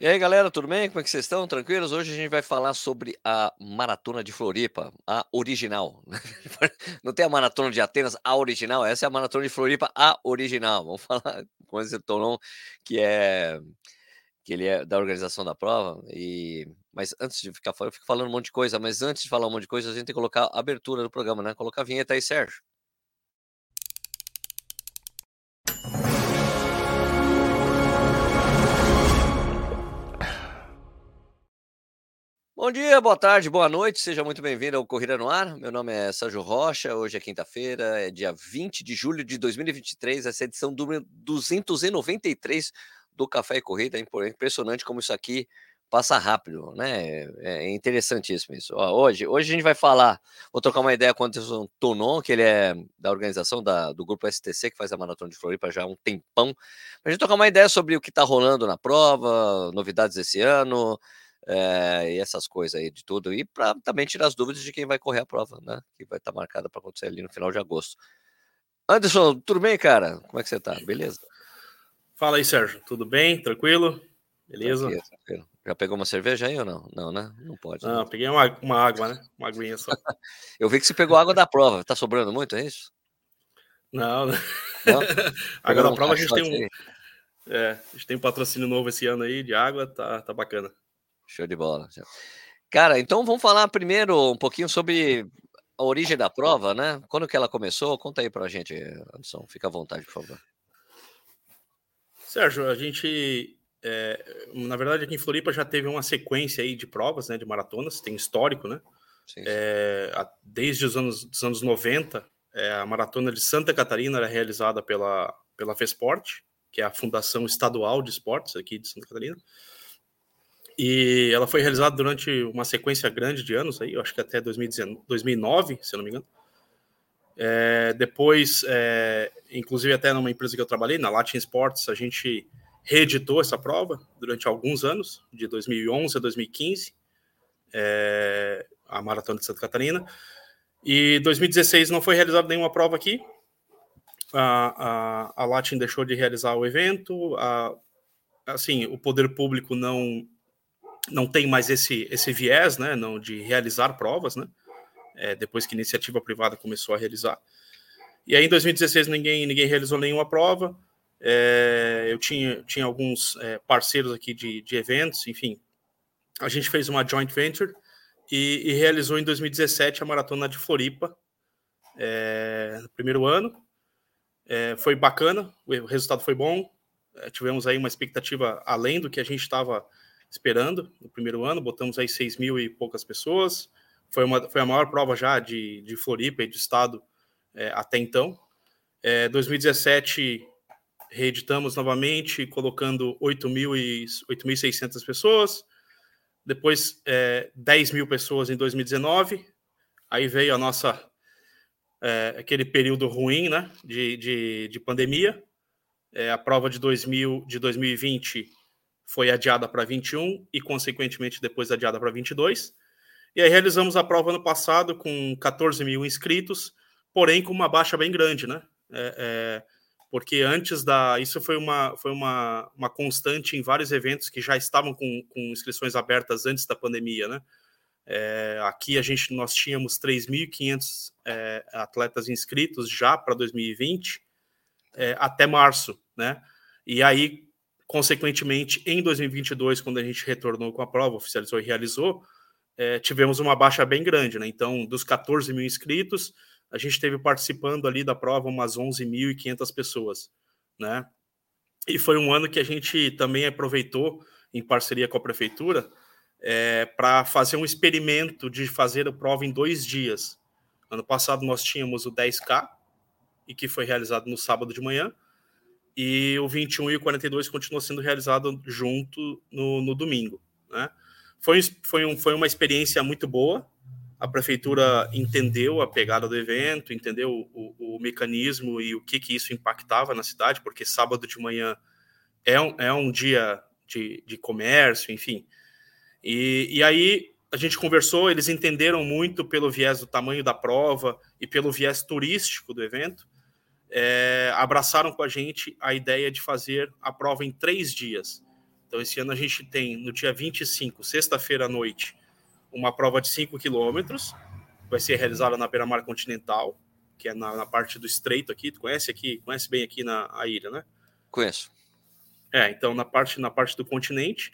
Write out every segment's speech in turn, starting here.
E aí, galera, tudo bem? Como é que vocês estão? Tranquilos? Hoje a gente vai falar sobre a Maratona de Floripa, a original. Não tem a Maratona de Atenas, a original, essa é a Maratona de Floripa, a original. Vamos falar com esse Tonon, que é que ele é da organização da prova. E mas antes de ficar falando, eu fico falando um monte de coisa, mas antes de falar um monte de coisa, a gente tem que colocar a abertura do programa, né? Colocar a vinheta aí, Sérgio. Bom dia, boa tarde, boa noite, seja muito bem-vindo ao Corrida no Ar. Meu nome é Sérgio Rocha, hoje é quinta-feira, é dia 20 de julho de 2023, essa é a edição número 293 do Café e Corrida. É impressionante como isso aqui passa rápido, né? É, é interessantíssimo isso. Ó, hoje, hoje a gente vai falar, vou trocar uma ideia com o Anderson Tonon, que ele é da organização da, do grupo STC, que faz a Maratona de Floripa já há um tempão. A gente trocar uma ideia sobre o que está rolando na prova, novidades desse ano, é, e essas coisas aí de tudo, e para também tirar as dúvidas de quem vai correr a prova, né? Que vai estar tá marcada para acontecer ali no final de agosto. Anderson, tudo bem, cara? Como é que você tá? Beleza? Fala aí, Sérgio. Tudo bem? Tranquilo? Beleza? Tranquilo, tranquilo. Já pegou uma cerveja aí ou não? Não, né? Não pode. Não, né? peguei uma, uma água, né? Uma aguinha só. Eu vi que você pegou água da prova. Tá sobrando muito, é isso? Não, não. não? água da prova a gente tem um. É, a gente tem um patrocínio novo esse ano aí de água, tá, tá bacana. Show de bola. Cara, então vamos falar primeiro um pouquinho sobre a origem da prova, né? Quando que ela começou? Conta aí pra gente, Anderson. Fica à vontade, por favor. Sérgio, a gente, é, na verdade, aqui em Floripa já teve uma sequência aí de provas, né, de maratonas, tem histórico, né? Sim, sim. É, desde os anos, dos anos 90, é, a maratona de Santa Catarina era realizada pela, pela FESPORT, que é a Fundação Estadual de Esportes aqui de Santa Catarina. E ela foi realizada durante uma sequência grande de anos, aí, eu acho que até 2019, 2009, se eu não me engano. É, depois, é, inclusive até numa empresa que eu trabalhei, na Latin Sports, a gente reeditou essa prova durante alguns anos, de 2011 a 2015, é, a Maratona de Santa Catarina. E 2016 não foi realizada nenhuma prova aqui. A, a, a Latin deixou de realizar o evento. A, assim, o poder público não não tem mais esse, esse viés né, não, de realizar provas, né, é, depois que a iniciativa privada começou a realizar. E aí, em 2016, ninguém, ninguém realizou nenhuma prova. É, eu tinha, tinha alguns é, parceiros aqui de, de eventos, enfim. A gente fez uma joint venture e, e realizou em 2017 a Maratona de Floripa, é, no primeiro ano. É, foi bacana, o resultado foi bom. É, tivemos aí uma expectativa além do que a gente estava esperando no primeiro ano, botamos aí 6 mil e poucas pessoas. Foi, uma, foi a maior prova já de, de Floripa e de estado é, até então. É, 2017 reeditamos novamente, colocando 8.600 pessoas. Depois, é, 10 mil pessoas em 2019. Aí veio a nossa é, aquele período ruim, né, de, de, de pandemia. É, a prova de 2000, de 2020 foi adiada para 21 e, consequentemente, depois adiada para 22. E aí realizamos a prova ano passado com 14 mil inscritos, porém com uma baixa bem grande, né? É, é, porque antes da. Isso foi uma, foi uma, uma constante em vários eventos que já estavam com, com inscrições abertas antes da pandemia, né? É, aqui a gente nós tínhamos 3.500 é, atletas inscritos já para 2020 é, até março, né? E aí Consequentemente, em 2022, quando a gente retornou com a prova, oficializou e realizou, é, tivemos uma baixa bem grande, né? Então, dos 14 mil inscritos, a gente teve participando ali da prova umas 11.500 pessoas, né? E foi um ano que a gente também aproveitou, em parceria com a prefeitura, é, para fazer um experimento de fazer a prova em dois dias. Ano passado nós tínhamos o 10K, e que foi realizado no sábado de manhã, e o 21 e o 42 continuam sendo realizados junto no, no domingo. Né? Foi, foi, um, foi uma experiência muito boa. A prefeitura entendeu a pegada do evento, entendeu o, o, o mecanismo e o que, que isso impactava na cidade, porque sábado de manhã é um, é um dia de, de comércio, enfim. E, e aí a gente conversou, eles entenderam muito pelo viés do tamanho da prova e pelo viés turístico do evento é, abraçaram com a gente a ideia de fazer a prova em três dias. Então, esse ano a gente tem, no dia 25, sexta-feira à noite, uma prova de 5 quilômetros, vai ser realizada na beira-mar continental, que é na, na, parte do estreito aqui. Tu conhece aqui, conhece bem aqui na a ilha, né? Conheço. É, então na parte na parte do continente.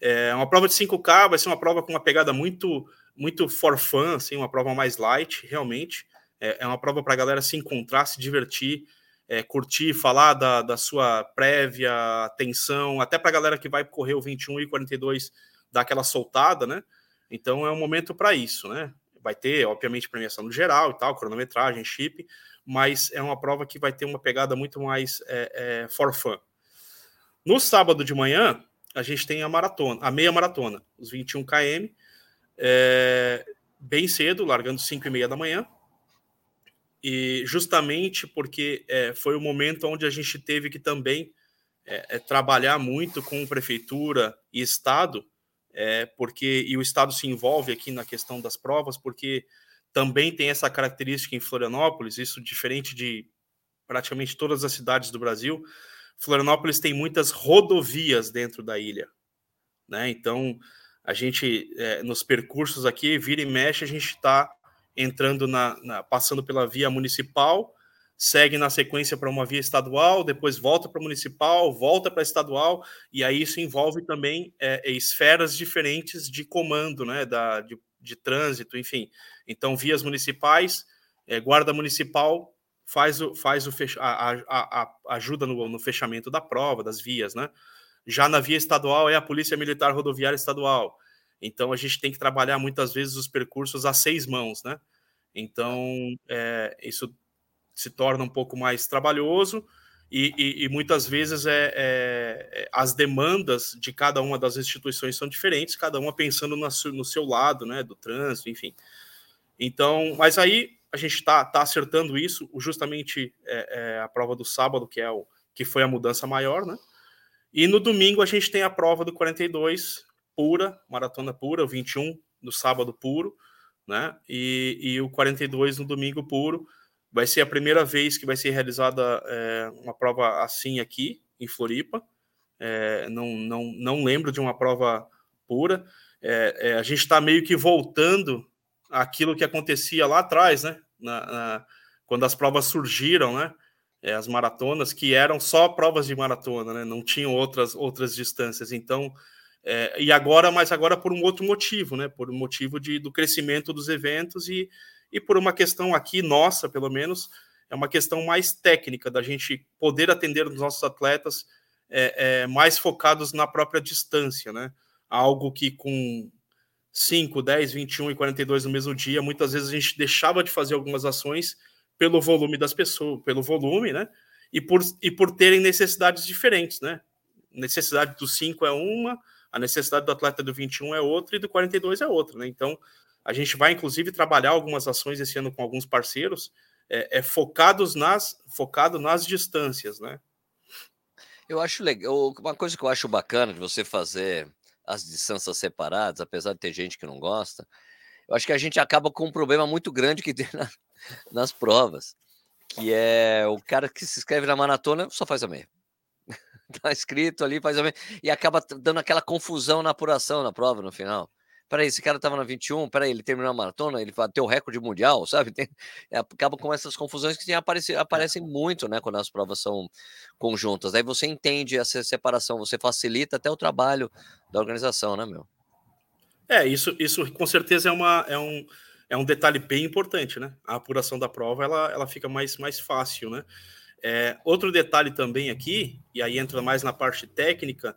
É uma prova de 5K, vai ser uma prova com uma pegada muito muito for fun, assim, uma prova mais light, realmente. É, é uma prova para a galera se encontrar, se divertir, é, curtir, falar da, da sua prévia, atenção, até para a galera que vai correr o 21 e 42 dar aquela soltada, né? Então é um momento para isso, né? Vai ter, obviamente, premiação no geral e tal, cronometragem, chip, mas é uma prova que vai ter uma pegada muito mais é, é, for fun. No sábado de manhã, a gente tem a maratona, a meia maratona, os 21 km, é, bem cedo, largando 5 e meia da manhã, e justamente porque é, foi o momento onde a gente teve que também é, é trabalhar muito com prefeitura e estado, é, porque e o estado se envolve aqui na questão das provas, porque também tem essa característica em Florianópolis, isso diferente de praticamente todas as cidades do Brasil. Florianópolis tem muitas rodovias dentro da ilha, né? Então a gente é, nos percursos aqui vira e mexe a gente está entrando na, na, passando pela via municipal, segue na sequência para uma via estadual, depois volta para municipal, volta para estadual, e aí isso envolve também é, esferas diferentes de comando, né, da, de, de trânsito, enfim. Então, vias municipais, é, guarda municipal faz o, faz o fech... a, a, a, ajuda no, no fechamento da prova, das vias, né? Já na via estadual é a Polícia Militar Rodoviária Estadual. Então a gente tem que trabalhar muitas vezes os percursos a seis mãos, né? Então é, isso se torna um pouco mais trabalhoso e, e, e muitas vezes é, é, é, as demandas de cada uma das instituições são diferentes, cada uma pensando no, no seu lado, né? Do trânsito, enfim. Então, mas aí a gente está tá acertando isso, justamente é, é, a prova do sábado, que é o que foi a mudança maior, né? E no domingo a gente tem a prova do 42, pura, maratona pura, o 21 no sábado puro, né? E, e o 42 no domingo puro. Vai ser a primeira vez que vai ser realizada é, uma prova assim aqui em Floripa. É, não, não, não lembro de uma prova pura. É, a gente está meio que voltando àquilo que acontecia lá atrás, né? Na, na, quando as provas surgiram, né? As maratonas que eram só provas de maratona, né? Não tinham outras outras distâncias. Então é, e agora, mas agora por um outro motivo, né? Por um motivo de, do crescimento dos eventos e, e por uma questão aqui nossa, pelo menos, é uma questão mais técnica da gente poder atender os nossos atletas é, é, mais focados na própria distância, né? Algo que com 5, 10, 21 e 42 no mesmo dia, muitas vezes a gente deixava de fazer algumas ações pelo volume das pessoas, pelo volume, né? E por, e por terem necessidades diferentes, né? Necessidade dos 5 é uma, a necessidade do atleta do 21 é outra e do 42 é outra, né? Então, a gente vai, inclusive, trabalhar algumas ações esse ano com alguns parceiros é, é focados nas, focado nas distâncias, né? Eu acho legal. Uma coisa que eu acho bacana de você fazer as distâncias separadas, apesar de ter gente que não gosta, eu acho que a gente acaba com um problema muito grande que tem na, nas provas, que é o cara que se inscreve na maratona só faz a meia. tá escrito ali, faz e acaba dando aquela confusão na apuração na prova no final. Peraí, esse cara tava na 21, peraí, ele terminou a maratona, ele bateu o recorde mundial, sabe? Tem, é, acaba com essas confusões que aparecem, aparecem muito, né, quando as provas são conjuntas. Aí você entende essa separação, você facilita até o trabalho da organização, né, meu? É, isso, isso com certeza é, uma, é, um, é um detalhe bem importante, né? A apuração da prova, ela, ela fica mais, mais fácil, né? É, outro detalhe também aqui, e aí entra mais na parte técnica,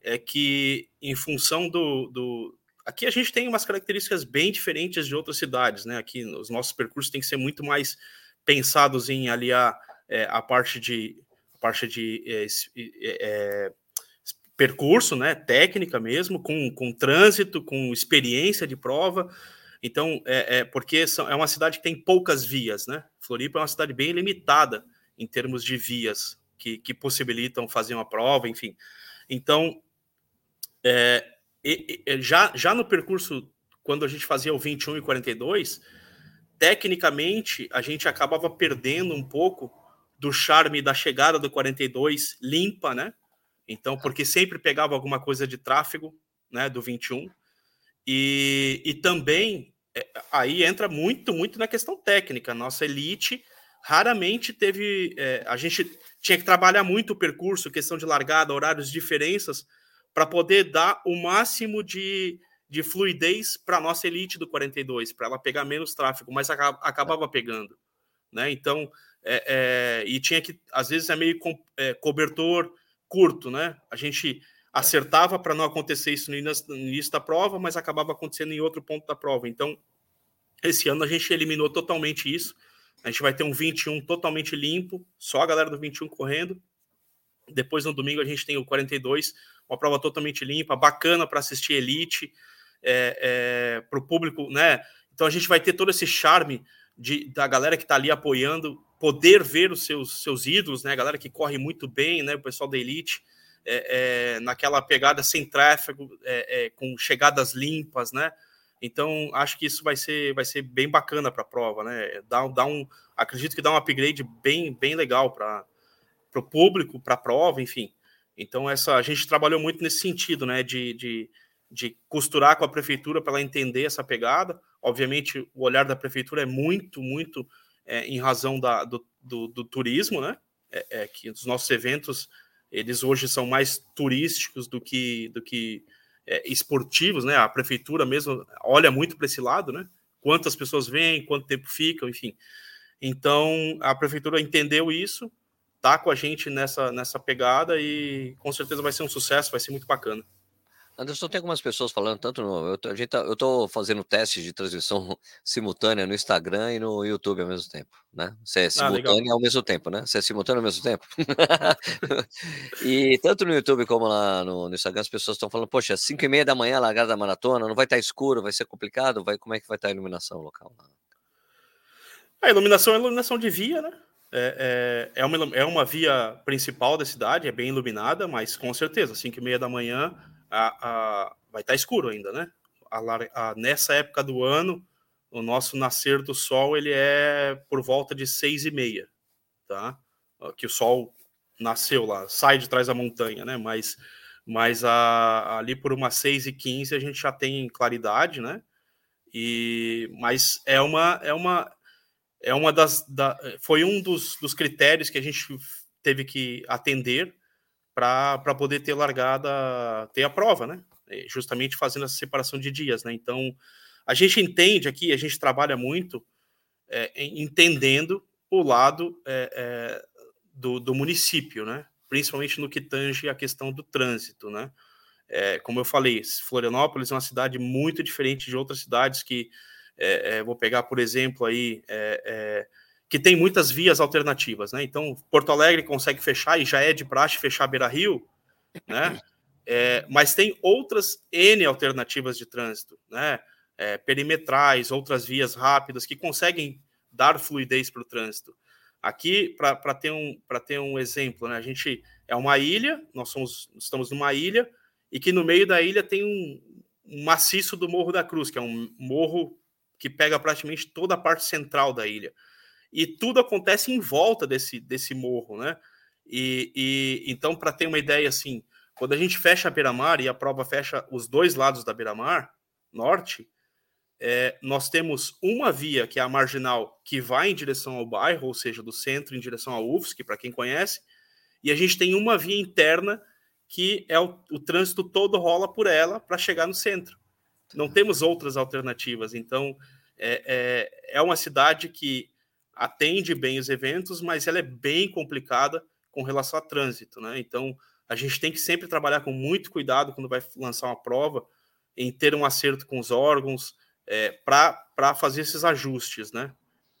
é que em função do, do. Aqui a gente tem umas características bem diferentes de outras cidades, né? Aqui os nossos percursos têm que ser muito mais pensados em aliar é, a parte de a parte de é, é, percurso, né? Técnica mesmo, com, com trânsito, com experiência de prova. Então, é, é porque são, é uma cidade que tem poucas vias, né? Floripa é uma cidade bem limitada em termos de vias que, que possibilitam fazer uma prova, enfim. Então, é, e, já, já no percurso, quando a gente fazia o 21 e 42, tecnicamente a gente acabava perdendo um pouco do charme da chegada do 42 limpa, né? Então, porque sempre pegava alguma coisa de tráfego, né, do 21. E, e também é, aí entra muito, muito na questão técnica. Nossa elite raramente teve. É, a gente tinha que trabalhar muito o percurso, questão de largada, horários, diferenças, para poder dar o máximo de, de fluidez para a nossa elite do 42, para ela pegar menos tráfego, mas acabava pegando. Né? Então, é, é, e tinha que, às vezes, é meio com, é, cobertor curto, né? A gente acertava para não acontecer isso no início da prova, mas acabava acontecendo em outro ponto da prova. Então, esse ano a gente eliminou totalmente isso. A gente vai ter um 21 totalmente limpo, só a galera do 21 correndo. Depois no domingo a gente tem o 42, uma prova totalmente limpa, bacana para assistir elite, é, é, para o público, né? Então a gente vai ter todo esse charme de, da galera que está ali apoiando, poder ver os seus, seus ídolos, né? A galera que corre muito bem, né? O pessoal da elite é, é, naquela pegada sem tráfego, é, é, com chegadas limpas, né? Então, acho que isso vai ser, vai ser bem bacana para a prova, né? Dá, dá um, acredito que dá um upgrade bem, bem legal para o público, para a prova, enfim. Então, essa, a gente trabalhou muito nesse sentido, né? De, de, de costurar com a prefeitura para ela entender essa pegada. Obviamente, o olhar da prefeitura é muito, muito é, em razão da, do, do, do turismo, né? É, é, que os nossos eventos eles hoje são mais turísticos do que, do que esportivos, né? A prefeitura mesmo olha muito para esse lado, né? Quantas pessoas vêm, quanto tempo ficam, enfim. Então a prefeitura entendeu isso, tá com a gente nessa, nessa pegada e com certeza vai ser um sucesso, vai ser muito bacana. Anderson, tem algumas pessoas falando, tanto no. Eu, a gente tá, eu tô fazendo testes de transmissão simultânea no Instagram e no YouTube ao mesmo tempo, né? Se é ah, simultânea ah, ao mesmo tempo, né? Se é simultâneo ao mesmo tempo. e tanto no YouTube como lá no, no Instagram, as pessoas estão falando, poxa, 5 e meia da manhã, largada da maratona, não vai estar tá escuro, vai ser complicado, vai, como é que vai estar tá a iluminação local? A iluminação é iluminação de via, né? É, é, é, uma, é uma via principal da cidade, é bem iluminada, mas com certeza, 5 e meia da manhã a, a, vai estar tá escuro ainda, né? A, nessa época do ano, o nosso nascer do sol ele é por volta de seis e meia, tá? Que o sol nasceu lá, sai de trás da montanha, né? Mas, mas a, ali por umas seis e quinze a gente já tem claridade, né? E, mas é uma é uma é uma das da, foi um dos, dos critérios que a gente teve que atender para poder ter largada, ter a prova, né? É, justamente fazendo essa separação de dias, né? Então, a gente entende aqui, a gente trabalha muito é, entendendo o lado é, é, do, do, município, né? Principalmente no que tange a questão do trânsito, né? É, como eu falei, Florianópolis é uma cidade muito diferente de outras cidades que, é, vou pegar, por exemplo, aí que tem muitas vias alternativas, né? Então, Porto Alegre consegue fechar e já é de praxe fechar Beira Rio, né? É, mas tem outras N alternativas de trânsito, né? É, perimetrais, outras vias rápidas que conseguem dar fluidez para o trânsito. Aqui, para ter, um, ter um exemplo, né? a gente é uma ilha, nós somos, estamos numa ilha, e que no meio da ilha tem um, um maciço do Morro da Cruz, que é um morro que pega praticamente toda a parte central da ilha e tudo acontece em volta desse, desse morro, né? E, e então, para ter uma ideia assim, quando a gente fecha a beira-mar e a prova fecha os dois lados da beira-mar, norte, é, nós temos uma via, que é a marginal, que vai em direção ao bairro, ou seja, do centro em direção ao UFSC, para quem conhece, e a gente tem uma via interna, que é o, o trânsito todo rola por ela para chegar no centro. Não temos outras alternativas. Então, é, é, é uma cidade que atende bem os eventos, mas ela é bem complicada com relação a trânsito, né? Então, a gente tem que sempre trabalhar com muito cuidado quando vai lançar uma prova, em ter um acerto com os órgãos, é, para fazer esses ajustes, né?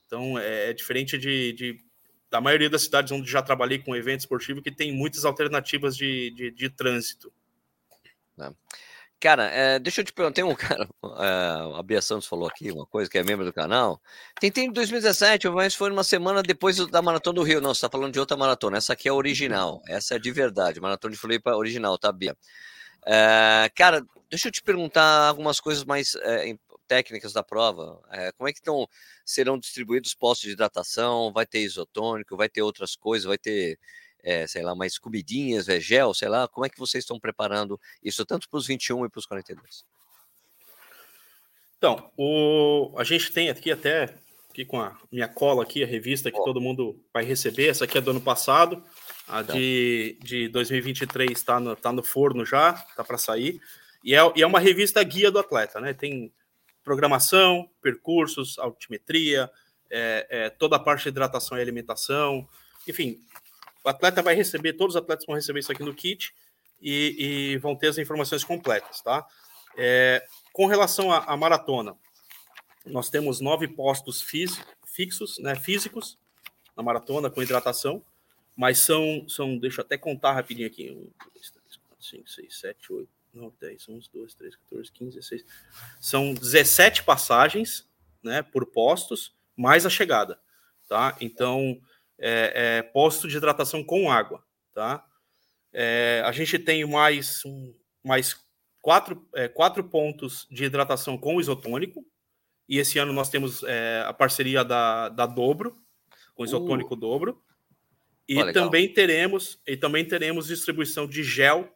Então, é, é diferente de, de, da maioria das cidades onde já trabalhei com evento esportivo, que tem muitas alternativas de, de, de trânsito. Não. Cara, é, deixa eu te perguntar, tem um cara, é, a Bia Santos falou aqui uma coisa, que é membro do canal. Tentei em 2017, mas foi uma semana depois da Maratona do Rio. Não, você está falando de outra maratona. Essa aqui é a original, essa é de verdade. Maratona de Floripa original, tá, Bia? É, cara, deixa eu te perguntar algumas coisas mais é, técnicas da prova. É, como é que estão, serão distribuídos postos de hidratação? Vai ter isotônico? Vai ter outras coisas? Vai ter é, sei lá, mais comidinhas, é, gel, sei lá, como é que vocês estão preparando isso tanto para os 21 e para os 42? Então, o, a gente tem aqui até aqui com a minha cola aqui, a revista que oh. todo mundo vai receber. Essa aqui é do ano passado, a então. de, de 2023 está no, tá no forno já, tá para sair. E é, e é uma revista guia do atleta, né? Tem programação, percursos, altimetria, é, é, toda a parte de hidratação e alimentação. Enfim, o atleta vai receber, todos os atletas vão receber isso aqui no kit e, e vão ter as informações completas, tá? É, com relação à, maratona, nós temos nove postos fixos, né, físicos na maratona com hidratação, mas são, são deixa eu até contar rapidinho aqui, 1, 2, 3, 4, 5, 6, 7, 8, 9, 10, 11, 12, 13, 14, 15, 16, são 17 passagens, né, por postos, mais a chegada, tá? Então, é, é posto de hidratação com água, tá? É, a gente tem mais, um, mais quatro, é, quatro pontos de hidratação com isotônico, e esse ano nós temos é, a parceria da, da Dobro, com isotônico uh. Dobro, e oh, também teremos e também teremos distribuição de gel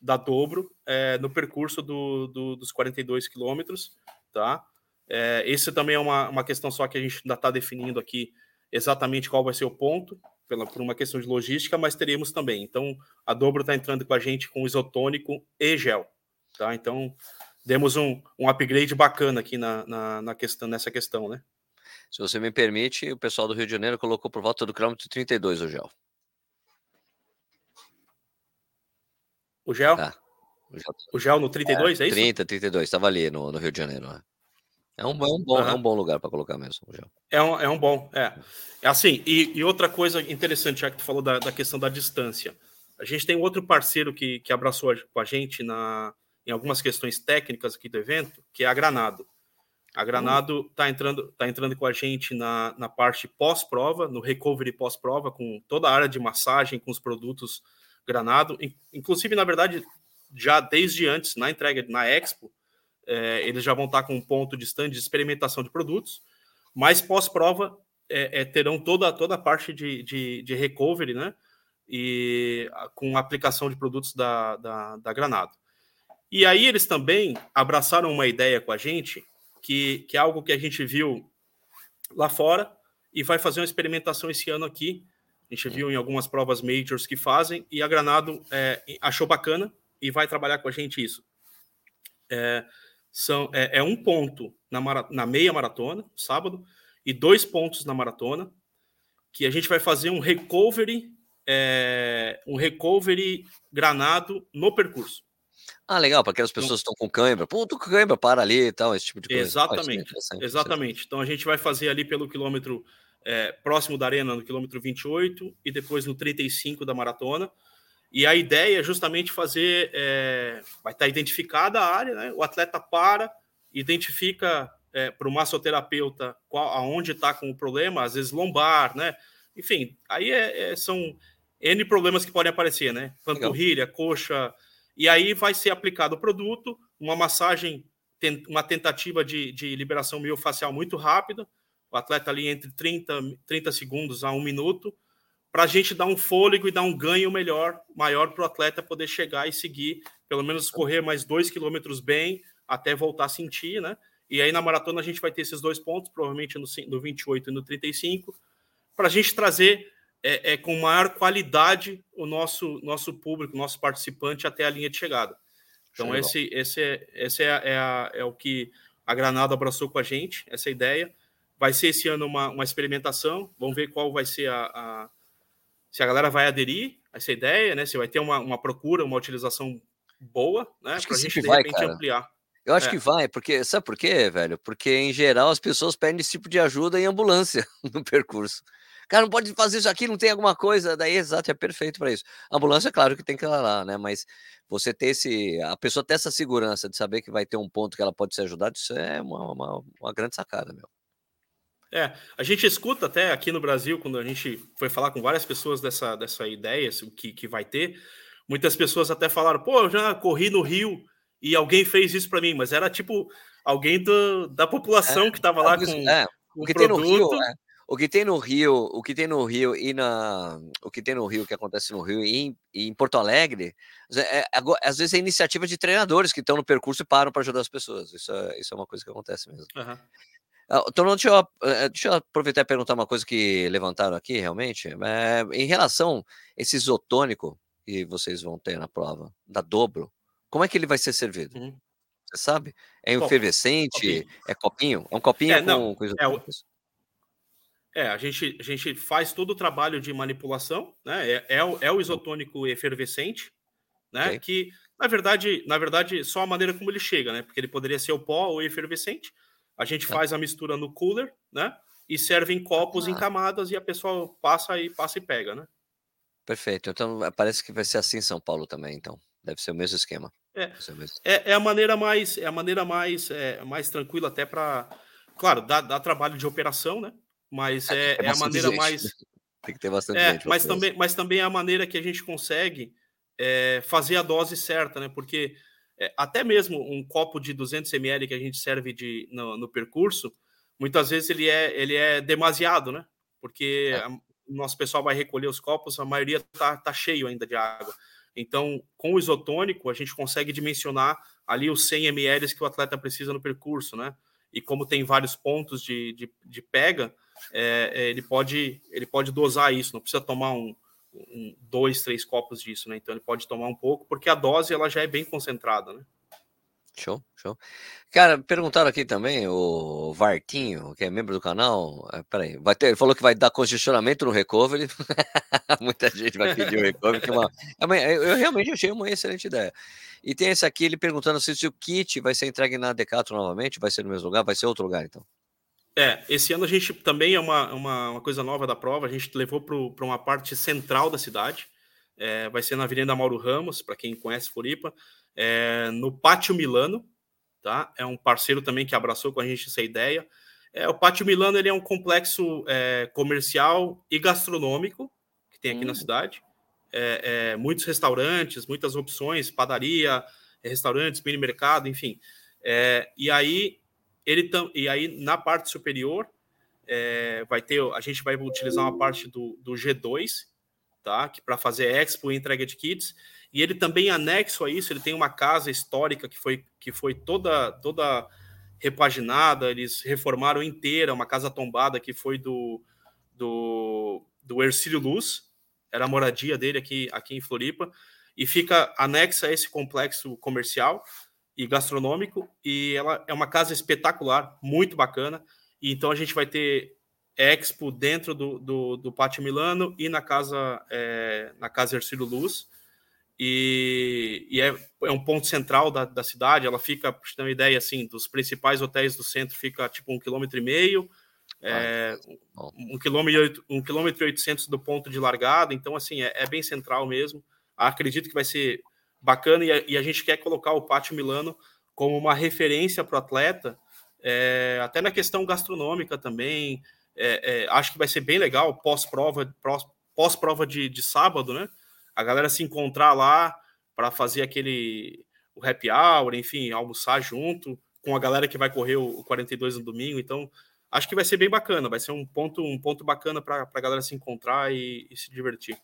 da Dobro é, no percurso do, do, dos 42 quilômetros, tá? É, esse também é uma, uma questão só que a gente ainda está definindo aqui exatamente qual vai ser o ponto, pela, por uma questão de logística, mas teremos também. Então, a Dobro está entrando com a gente com isotônico e gel. Tá? Então, demos um, um upgrade bacana aqui na, na, na, questão, nessa questão, né? Se você me permite, o pessoal do Rio de Janeiro colocou por volta do quilômetro 32 o gel. O gel? Ah, o, gel... o gel no 32, é, é isso? 30, 32, estava ali no, no, Rio de Janeiro. Né? É, um, é, um bom, uhum. é um bom lugar para colocar mesmo o gel. É um, é um bom, é. É assim, e, e outra coisa interessante, já que tu falou da, da questão da distância. A gente tem outro parceiro que, que abraçou com a gente na, em algumas questões técnicas aqui do evento, que é a Granado. A Granado está entrando, tá entrando com a gente na, na parte pós-prova, no recovery pós-prova, com toda a área de massagem, com os produtos Granado. Inclusive, na verdade, já desde antes, na entrega, na Expo, é, eles já vão estar com um ponto de stand de experimentação de produtos, mas pós-prova é, é, terão toda, toda a parte de, de, de recovery, né? E com aplicação de produtos da, da, da Granado. E aí eles também abraçaram uma ideia com a gente, que, que é algo que a gente viu lá fora e vai fazer uma experimentação esse ano aqui. A gente viu em algumas provas majors que fazem e a Granado é, achou bacana e vai trabalhar com a gente isso. É, são, é, é um ponto na, na meia maratona, sábado, e dois pontos na maratona, que a gente vai fazer um recovery, é, um recovery granado no percurso. Ah, legal, para aquelas então pessoas que estão com cãibra. Pô, com cãibra, para ali e tal, esse tipo de coisa. Exatamente, exatamente. Então a gente vai fazer ali pelo quilômetro é, próximo da arena, no quilômetro 28, e depois no 35 da maratona. E a ideia é justamente fazer. É, vai estar identificada a área, né? O atleta para, identifica é, para o massoterapeuta qual, aonde está com o problema, às vezes lombar, né? Enfim, aí é, é são N problemas que podem aparecer, né? Panturrilha, coxa, e aí vai ser aplicado o produto, uma massagem, uma tentativa de, de liberação miofacial muito rápida, o atleta ali entre 30, 30 segundos a um minuto, para a gente dar um fôlego e dar um ganho melhor, maior para o atleta poder chegar e seguir, pelo menos correr mais dois quilômetros bem, até voltar a sentir, né? E aí na maratona a gente vai ter esses dois pontos, provavelmente no, no 28 e no 35, para a gente trazer é, é, com maior qualidade o nosso, nosso público, nosso participante até a linha de chegada. Então, esse, esse, é, esse é, é, a, é, o que a Granada abraçou com a gente, essa ideia. Vai ser esse ano uma, uma experimentação, vamos ver qual vai ser a, a se a galera vai aderir a essa ideia, né? Se vai ter uma, uma procura, uma utilização boa, né? Para a gente de vai, repente cara. ampliar. Eu acho é. que vai, porque sabe por quê, velho? Porque em geral as pessoas pedem esse tipo de ajuda em ambulância no percurso. Cara, não pode fazer isso aqui, não tem alguma coisa. Daí, exato, é perfeito para isso. A ambulância, claro que tem que ir lá, né? Mas você ter esse. A pessoa ter essa segurança de saber que vai ter um ponto que ela pode ser ajudada, isso é uma, uma, uma grande sacada, meu. É, a gente escuta até aqui no Brasil, quando a gente foi falar com várias pessoas dessa, dessa ideia que, que vai ter, muitas pessoas até falaram, pô, eu já corri no Rio e alguém fez isso para mim, mas era tipo alguém do, da população é, que estava lá com, é, com o produto. Rio, é. o que tem no Rio, o que tem no Rio e na, o que tem no Rio, que acontece no Rio e em, e em Porto Alegre, é, é, às vezes é iniciativa de treinadores que estão no percurso e param para ajudar as pessoas. Isso é, isso é uma coisa que acontece mesmo. Uhum. Então, deixa eu, eh, deixa eu aproveitar e perguntar uma coisa que levantaram aqui, realmente. É, em relação a esse isotônico que vocês vão ter na prova, da dobro, como é que ele vai ser servido? Uhum. Você sabe? É efervescente? Copinho. É copinho? É um copinho é, com, não, com isotônico? É, é, a gente, a gente faz todo o trabalho de manipulação, né? É, é, o, é o isotônico efervescente, né? Okay. Que, na verdade, na verdade, só a maneira como ele chega, né? Porque ele poderia ser o pó ou efervescente. A gente tá. faz a mistura no cooler, né? E serve em copos ah. em camadas e a pessoa passa e passa e pega, né? Perfeito. Então eh, parece que vai ser assim em São Paulo também, então. Deve ser o mesmo esquema. É, é, é, a maneira mais é a maneira mais é, mais tranquila até para claro dá, dá, trabalho de operação né mas é, é, é a maneira gente. mais tem que ter bastante é, gente mas também mas também é a maneira que a gente consegue é, fazer a dose certa né porque é, até mesmo um copo de 200 ml que a gente serve de, no, no percurso, muitas vezes ele é, ele é demasiado, né? Porque é. o nosso pessoal vai recolher os copos, a maioria tá, tá cheio ainda de água. Então, com o isotônico, a gente consegue dimensionar ali os 100 ml que o atleta precisa no percurso, né? E como tem vários pontos de, de, de pega, é, é ele, pode, ele pode dosar isso, não precisa tomar um, um, dois, três copos disso, né? Então ele pode tomar um pouco, porque a dose ela já é bem concentrada, né? Show, show. Cara, perguntaram aqui também, o Vartinho, que é membro do canal. É, peraí, vai ter, ele falou que vai dar congestionamento no recovery. Muita gente vai pedir o recovery. Que é é uma, eu realmente achei uma excelente ideia. E tem esse aqui, ele perguntando se, se o kit vai ser entregue na Decathlon novamente, vai ser no mesmo lugar, vai ser outro lugar, então. É, esse ano a gente também é uma, uma, uma coisa nova da prova, a gente levou para uma parte central da cidade, é, vai ser na Avenida Mauro Ramos, para quem conhece Floripa, é, no Pátio Milano, tá? É um parceiro também que abraçou com a gente essa ideia. É, o Pátio Milano ele é um complexo é, comercial e gastronômico que tem aqui hum. na cidade. É, é, muitos restaurantes, muitas opções, padaria, restaurantes, mini mercado, enfim. É, e aí ele tam, e aí na parte superior é, vai ter, a gente vai utilizar uma parte do, do G2, tá? Que para fazer expo e entrega de kits. E ele também anexo a isso, ele tem uma casa histórica que foi que foi toda toda repaginada, eles reformaram inteira, uma casa tombada que foi do do, do Ercílio Luz, era a moradia dele aqui aqui em Floripa e fica anexa a esse complexo comercial e gastronômico, e ela é uma casa espetacular, muito bacana. E então a gente vai ter expo dentro do, do, do Pátio Milano e na casa é, na casa Ercílio Luz. E, e é, é, um ponto central da, da cidade. Ela fica, para ter uma ideia, assim, dos principais hotéis do centro, fica tipo um quilômetro e meio, é, um, quilômetro, um quilômetro e oitocentos do ponto de largada. Então, assim, é, é bem central mesmo. Acredito que vai ser bacana e a, e a, gente quer colocar o Pátio Milano como uma referência para o atleta, é, até na questão gastronômica também. É, é, acho que vai ser bem legal pós-prova pós-prova de, de sábado, né? A galera se encontrar lá para fazer aquele o happy hour, enfim, almoçar junto com a galera que vai correr o, o 42 no domingo. Então, acho que vai ser bem bacana, vai ser um ponto, um ponto bacana para a galera se encontrar e, e se divertir.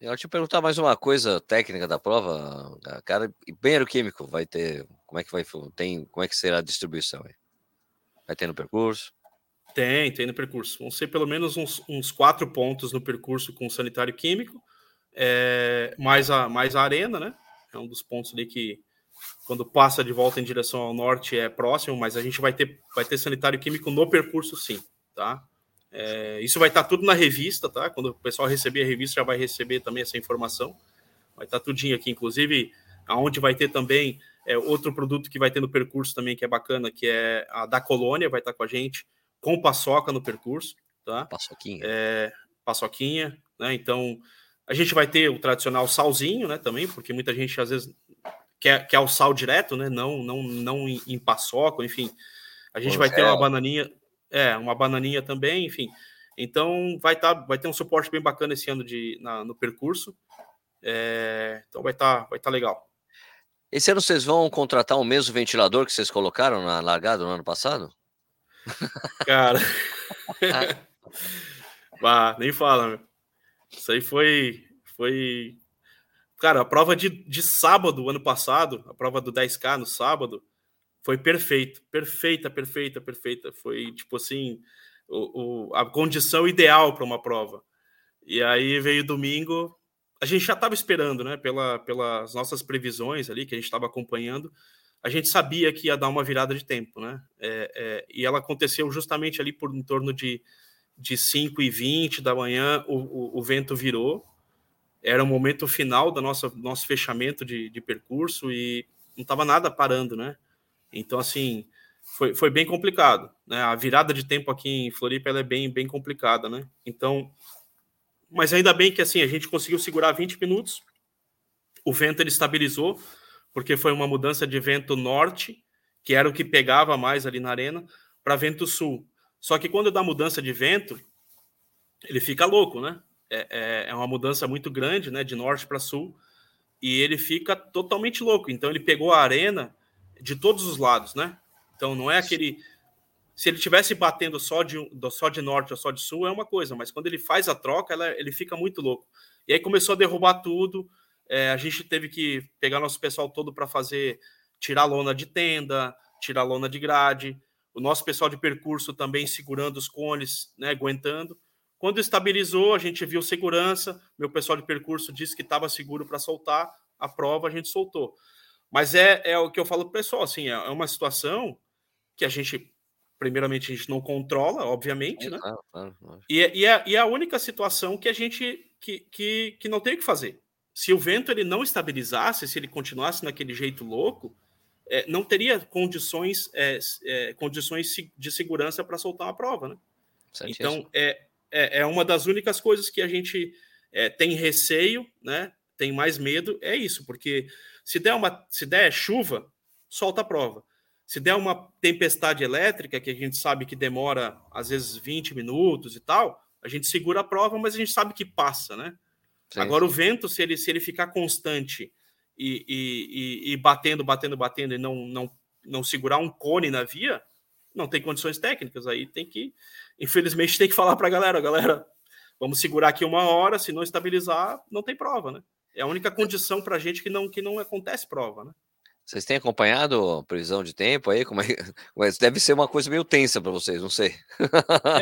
Eu te perguntar mais uma coisa técnica da prova, cara. Banheiro químico vai ter. Como é que vai tem? Como é que será a distribuição aí? Vai ter no percurso? Tem, tem no percurso. Vão ser pelo menos uns, uns quatro pontos no percurso com sanitário químico, é, mais, a, mais a arena, né? É um dos pontos ali que, quando passa de volta em direção ao norte, é próximo, mas a gente vai ter, vai ter sanitário químico no percurso, sim, tá? É, isso vai estar tá tudo na revista, tá? Quando o pessoal receber a revista, já vai receber também essa informação. Vai estar tá tudinho aqui, inclusive, aonde vai ter também é, outro produto que vai ter no percurso também, que é bacana, que é a da Colônia, vai estar tá com a gente, com paçoca no percurso, tá? Paçoquinha. É, paçoquinha, né? Então, a gente vai ter o tradicional salzinho, né, também, porque muita gente, às vezes, quer, quer o sal direto, né? Não, não, não em, em paçoca, enfim. A gente vai ter uma bananinha, é, uma bananinha também, enfim. Então vai tá, vai ter um suporte bem bacana esse ano de, na, no percurso. É, então vai estar tá, vai tá legal. Esse ano vocês vão contratar o mesmo ventilador que vocês colocaram na largada no ano passado? Cara. bah, nem fala, meu. Isso aí foi, foi. Cara, a prova de, de sábado, ano passado, a prova do 10K no sábado, foi perfeito. Perfeita, perfeita, perfeita. Foi, tipo assim, o, o a condição ideal para uma prova. E aí veio domingo, a gente já estava esperando, né? Pela, pelas nossas previsões ali, que a gente estava acompanhando, a gente sabia que ia dar uma virada de tempo, né? É, é, e ela aconteceu justamente ali por em torno de, de 5 e 20 da manhã, o, o, o vento virou. Era o momento final do nosso, nosso fechamento de, de percurso e não estava nada parando, né? Então, assim, foi, foi bem complicado. Né? A virada de tempo aqui em Floripa é bem, bem complicada, né? Então, mas ainda bem que assim a gente conseguiu segurar 20 minutos. O vento ele estabilizou, porque foi uma mudança de vento norte, que era o que pegava mais ali na arena, para vento sul. Só que quando dá mudança de vento, ele fica louco, né? É, é, é uma mudança muito grande, né? De norte para sul, e ele fica totalmente louco. Então ele pegou a arena de todos os lados, né? Então não é aquele se ele tivesse batendo só de, só de norte ou só de sul, é uma coisa, mas quando ele faz a troca, ela, ele fica muito louco. E aí começou a derrubar tudo. É, a gente teve que pegar nosso pessoal todo para fazer, tirar lona de tenda, tirar lona de grade. O nosso pessoal de percurso também segurando os cones, né, aguentando. Quando estabilizou, a gente viu segurança. Meu pessoal de percurso disse que estava seguro para soltar a prova, a gente soltou. Mas é, é o que eu falo para o pessoal, assim, é, é uma situação que a gente primeiramente a gente não controla, obviamente, é, né? Claro, claro, claro. E, é, e, é, e é a única situação que a gente que, que, que não tem o que fazer. Se o vento ele não estabilizasse, se ele continuasse naquele jeito louco, é, não teria condições, é, é, condições de segurança para soltar uma prova, né? Então é, é, é, uma das únicas coisas que a gente é, tem receio, né? Tem mais medo, é isso, porque se der uma, se der chuva, solta a prova. Se der uma tempestade elétrica, que a gente sabe que demora às vezes 20 minutos e tal, a gente segura a prova, mas a gente sabe que passa, né? Sim, Agora, sim. o vento, se ele, se ele ficar constante e, e, e, e, batendo, batendo, batendo e não, não, não segurar um cone na via, não tem condições técnicas. Aí tem que, infelizmente, tem que falar para a galera: galera, vamos segurar aqui uma hora, se não estabilizar, não tem prova, né? É a única condição para a gente que não, que não acontece prova, né? Vocês têm acompanhado a previsão de tempo aí? Como é, mas deve ser uma coisa meio tensa para vocês, não sei.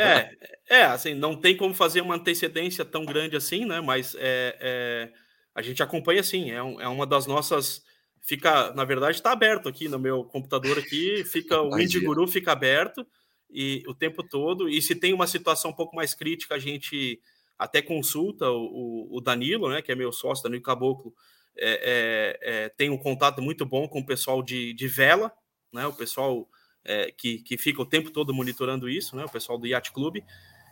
é, é, assim, não tem como fazer uma antecedência tão grande assim, né? Mas é, é a gente acompanha sim, é, um, é uma das nossas. Fica, na verdade, está aberto aqui no meu computador aqui, fica o Indiguru fica aberto e o tempo todo. E se tem uma situação um pouco mais crítica, a gente até consulta o, o Danilo, né? Que é meu sócio, Danilo Caboclo é, é, é, tem um contato muito bom com o pessoal de, de vela, né? O pessoal é, que, que fica o tempo todo monitorando isso, né? O pessoal do Yacht Club.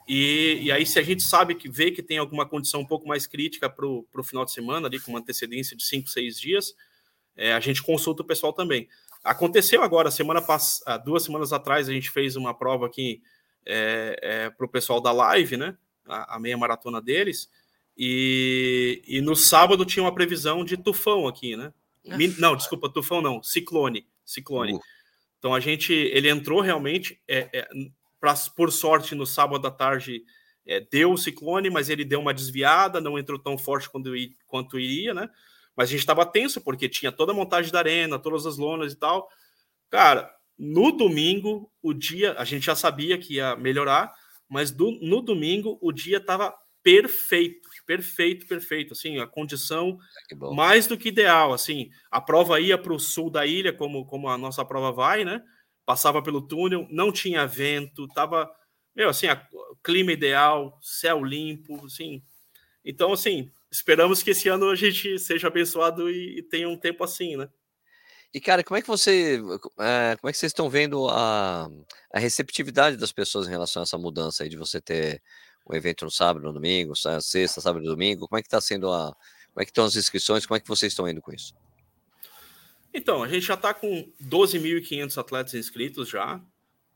E, e aí, se a gente sabe que vê que tem alguma condição um pouco mais crítica para o final de semana, ali com uma antecedência de cinco, seis dias, é, a gente consulta o pessoal também. Aconteceu agora, semana passada, duas semanas atrás, a gente fez uma prova aqui é, para o pessoal da live, né? A, a meia maratona deles. E, e no sábado tinha uma previsão de tufão aqui, né? Não, desculpa, tufão não, ciclone. Ciclone. Uh. Então a gente, ele entrou realmente, é, é, pra, por sorte, no sábado à tarde é, deu o ciclone, mas ele deu uma desviada, não entrou tão forte quanto, quanto iria, né? Mas a gente estava tenso porque tinha toda a montagem da arena, todas as lonas e tal. Cara, no domingo, o dia, a gente já sabia que ia melhorar, mas do, no domingo o dia estava perfeito, perfeito, perfeito. Assim, a condição ah, mais do que ideal. Assim, a prova ia para o sul da ilha, como, como a nossa prova vai, né? Passava pelo túnel, não tinha vento, tava, meu, assim, a, clima ideal, céu limpo, assim. Então, assim, esperamos que esse ano a gente seja abençoado e, e tenha um tempo assim, né? E, cara, como é que você. É, como é que vocês estão vendo a, a receptividade das pessoas em relação a essa mudança aí de você ter o evento no sábado, no domingo, sexta, sábado e domingo? Como é que está sendo a. Como é que estão as inscrições? Como é que vocês estão indo com isso? Então, a gente já está com 12.500 atletas inscritos já.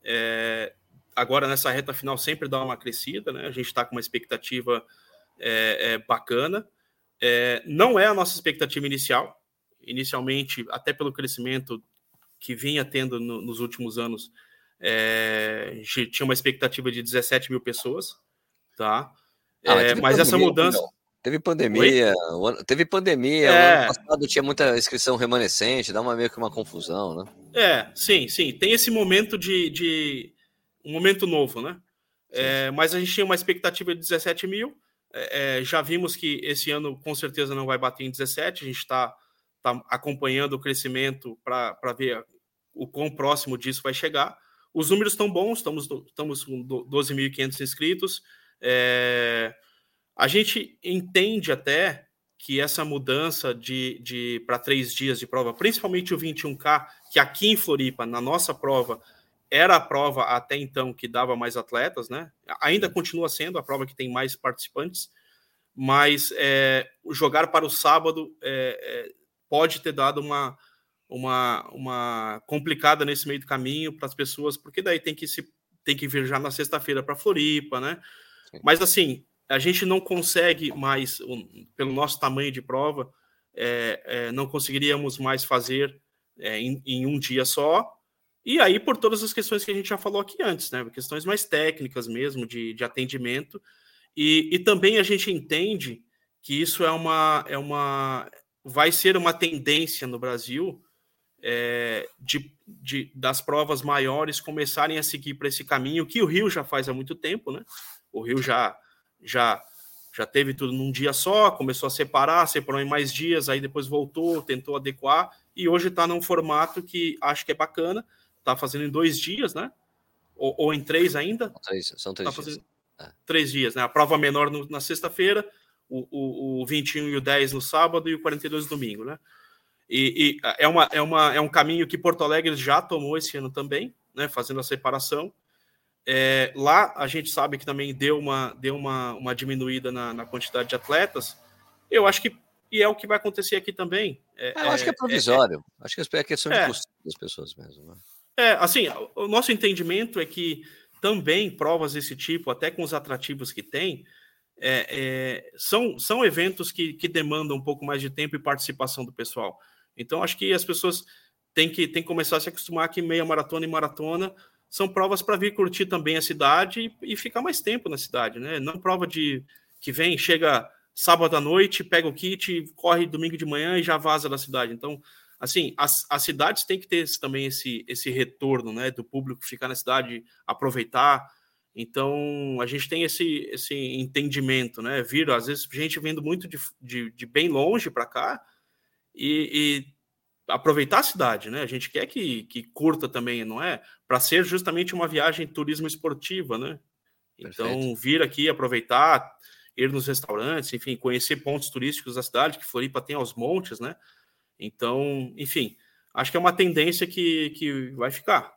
É, agora, nessa reta final, sempre dá uma crescida, né? A gente está com uma expectativa é, é, bacana. É, não é a nossa expectativa inicial. Inicialmente, até pelo crescimento que vinha tendo no, nos últimos anos, é, tinha uma expectativa de 17 mil pessoas. tá? Ah, é, mas, mas essa mudança. Não. Teve pandemia, teve pandemia, é. ano passado tinha muita inscrição remanescente, dá uma meio que uma confusão, né? É, sim, sim. Tem esse momento de, de um momento novo, né? É, mas a gente tinha uma expectativa de 17 mil. É, é, já vimos que esse ano com certeza não vai bater em 17. A gente está tá acompanhando o crescimento para ver o quão próximo disso vai chegar. Os números estão bons, estamos, estamos com 12.500 inscritos. É, a gente entende até que essa mudança de, de para três dias de prova, principalmente o 21K, que aqui em Floripa, na nossa prova, era a prova até então que dava mais atletas, né? Ainda continua sendo a prova que tem mais participantes, mas é, jogar para o sábado é, é, pode ter dado uma, uma, uma complicada nesse meio do caminho para as pessoas, porque daí tem que se tem que vir já na sexta-feira para Floripa, né? Mas assim, a gente não consegue mais, pelo nosso tamanho de prova, é, é, não conseguiríamos mais fazer é, em, em, um dia só. E aí, por todas as questões que a gente já falou aqui antes, né? Questões mais técnicas mesmo, de, de atendimento. E, e também a gente entende que isso é uma, é uma. Vai ser uma tendência no Brasil é, de, de, das provas maiores começarem a seguir para esse caminho que o Rio já faz há muito tempo, né? O Rio já já já teve tudo num dia só, começou a separar, separou em mais dias, aí depois voltou, tentou adequar, e hoje está num formato que acho que é bacana, está fazendo em dois dias, né? Ou, ou em três ainda? São três, são três tá dias. É. Três dias, né? A prova menor no, na sexta-feira, o, o, o 21 e o 10 no sábado e o 42 no domingo, né? E, e, é, uma, é, uma, é um caminho que Porto Alegre já tomou esse ano também, né? Fazendo a separação. É, lá a gente sabe que também deu uma, deu uma, uma diminuída na, na quantidade de atletas. Eu acho que e é o que vai acontecer aqui também. É, eu acho que é, é, é provisório. É, acho que é questão de é. custo das pessoas mesmo. Né? É, assim, o nosso entendimento é que também provas desse tipo, até com os atrativos que tem, é, são, são eventos que, que demandam um pouco mais de tempo e participação do pessoal. Então, acho que as pessoas têm que, têm que começar a se acostumar que meia maratona e maratona são provas para vir curtir também a cidade e, e, ficar mais tempo na cidade, né? Não prova de que vem, chega sábado à noite, pega o kit, corre domingo de manhã e já vaza da cidade. Então, assim, as, as cidades têm que ter esse, também esse, esse retorno, né? Do público ficar na cidade, aproveitar. Então, a gente tem esse, esse entendimento, né? Vir, às vezes, gente vindo muito de, de, de bem longe para cá e, e aproveitar a cidade, né? A gente quer que, que curta também, não é? Para ser justamente uma viagem turismo esportiva, né? Então, Perfeito. vir aqui, aproveitar, ir nos restaurantes, enfim, conhecer pontos turísticos da cidade, que Floripa tem aos montes, né? Então, enfim, acho que é uma tendência que, que vai ficar.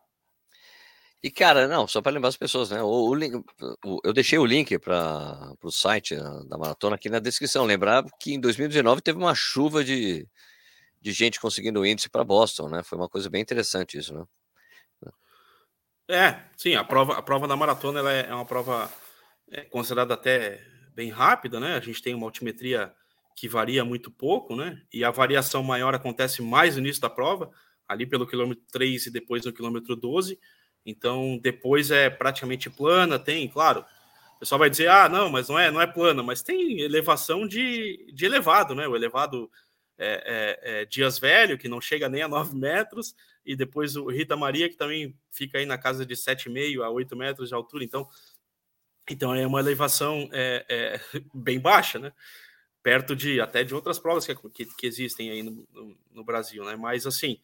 E, cara, não, só para lembrar as pessoas, né? O, o, link, o eu deixei o link para o site da maratona aqui na descrição. Lembrar que em 2019 teve uma chuva de, de gente conseguindo índice para Boston, né? Foi uma coisa bem interessante isso, né? É, sim, a prova, a prova da maratona ela é, é uma prova é, considerada até bem rápida, né? A gente tem uma altimetria que varia muito pouco, né? E a variação maior acontece mais no início da prova, ali pelo quilômetro 3 e depois no quilômetro 12. Então, depois é praticamente plana, tem, claro. O pessoal vai dizer: "Ah, não, mas não é, não é plana, mas tem elevação de, de elevado, né? O elevado é, é, é, Dias Velho, que não chega nem a 9 metros, e depois o Rita Maria, que também fica aí na casa de 7,5 a 8 metros de altura. Então, então é uma elevação é, é, bem baixa, né? Perto de até de outras provas que, que, que existem aí no, no, no, Brasil, né? Mas assim,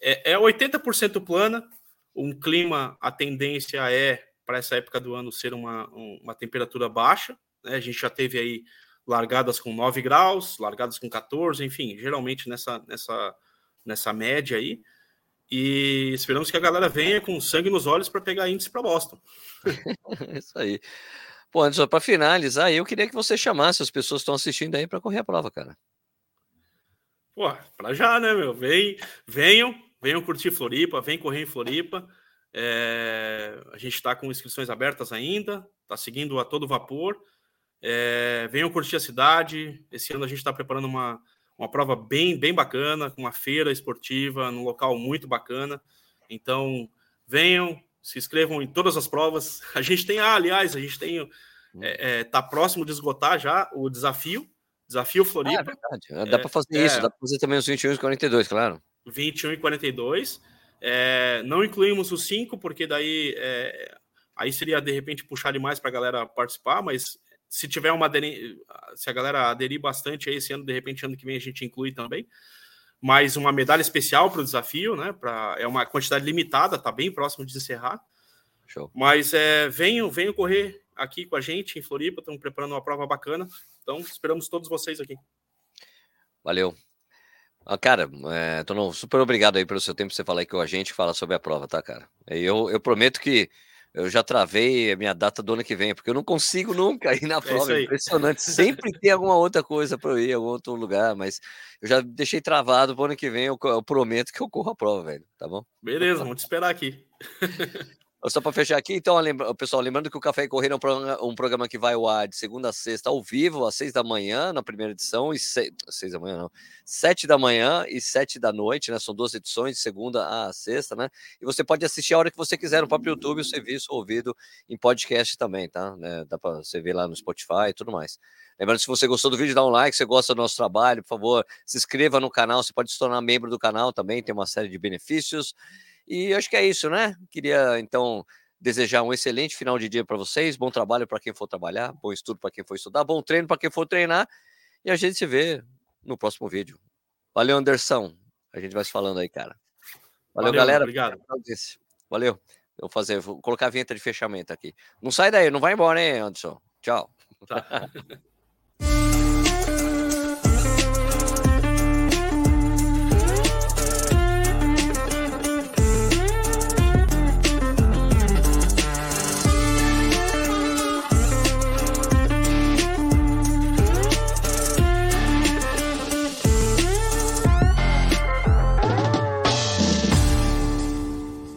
é, é 80% plana, um clima, a tendência é para essa época do ano ser uma, uma temperatura baixa, né? A gente já teve aí largadas com 9 graus, largadas com 14, enfim, geralmente nessa, nessa, nessa média aí. E esperamos que a galera venha com sangue nos olhos para pegar índice para Boston. Isso aí. Pô, Anderson, para finalizar, eu queria que você chamasse as pessoas que estão assistindo aí para correr a prova, cara. Pô, para já, né, meu? Vem, venham, venham curtir Floripa, vem correr em Floripa. É, a gente está com inscrições abertas ainda, está seguindo a todo vapor. É, venham curtir a cidade. Esse ano a gente está preparando uma, uma prova bem, bem bacana, com uma feira esportiva, num local muito bacana. Então, venham, se inscrevam em todas as provas. A gente tem, ah, aliás, a gente tem é, é, tá próximo de esgotar já o desafio. Desafio Floripa. Ah, é verdade. Dá para fazer é, isso, dá para fazer também os 21 e 42, claro. 21 e 42. É, não incluímos os 5, porque daí é, aí seria de repente puxar demais para a galera participar, mas se tiver uma se a galera aderir bastante aí esse ano, de repente ano que vem a gente inclui também. Mais uma medalha especial para o desafio, né? Pra, é uma quantidade limitada, tá bem próximo de encerrar. Show. Mas é, venham, venham correr aqui com a gente em Floripa, estamos preparando uma prova bacana. Então, esperamos todos vocês aqui. Valeu. Ah, cara, é, Tono, super obrigado aí pelo seu tempo você falar aí com a gente fala sobre a prova, tá, cara? Eu, eu prometo que eu já travei a minha data do ano que vem, porque eu não consigo nunca ir na é prova. É, impressionante. Sempre tem alguma outra coisa para eu ir, algum outro lugar, mas eu já deixei travado para o ano que vem. Eu, eu, prometo que eu corro a prova, velho. Tá bom? Beleza, vamos te esperar aqui. Só para fechar aqui, então, pessoal, lembrando que o Café e Corrida é um programa, um programa, que vai ao ar de segunda a sexta, ao vivo, às seis da manhã, na primeira edição, e seis, seis da manhã não, sete da manhã e sete da noite, né? São duas edições, de segunda a sexta, né? E você pode assistir a hora que você quiser no próprio YouTube, o serviço ouvido em podcast também, tá? É, dá para você ver lá no Spotify e tudo mais. Lembrando, se você gostou do vídeo, dá um like, se você gosta do nosso trabalho, por favor, se inscreva no canal, você pode se tornar membro do canal também, tem uma série de benefícios. E acho que é isso, né? Queria, então, desejar um excelente final de dia para vocês, bom trabalho para quem for trabalhar, bom estudo para quem for estudar, bom treino para quem for treinar. E a gente se vê no próximo vídeo. Valeu, Anderson. A gente vai se falando aí, cara. Valeu, Valeu galera. Obrigado. Valeu. Eu vou fazer, vou colocar a vinheta de fechamento aqui. Não sai daí, não vai embora, hein, Anderson? Tchau. Tá.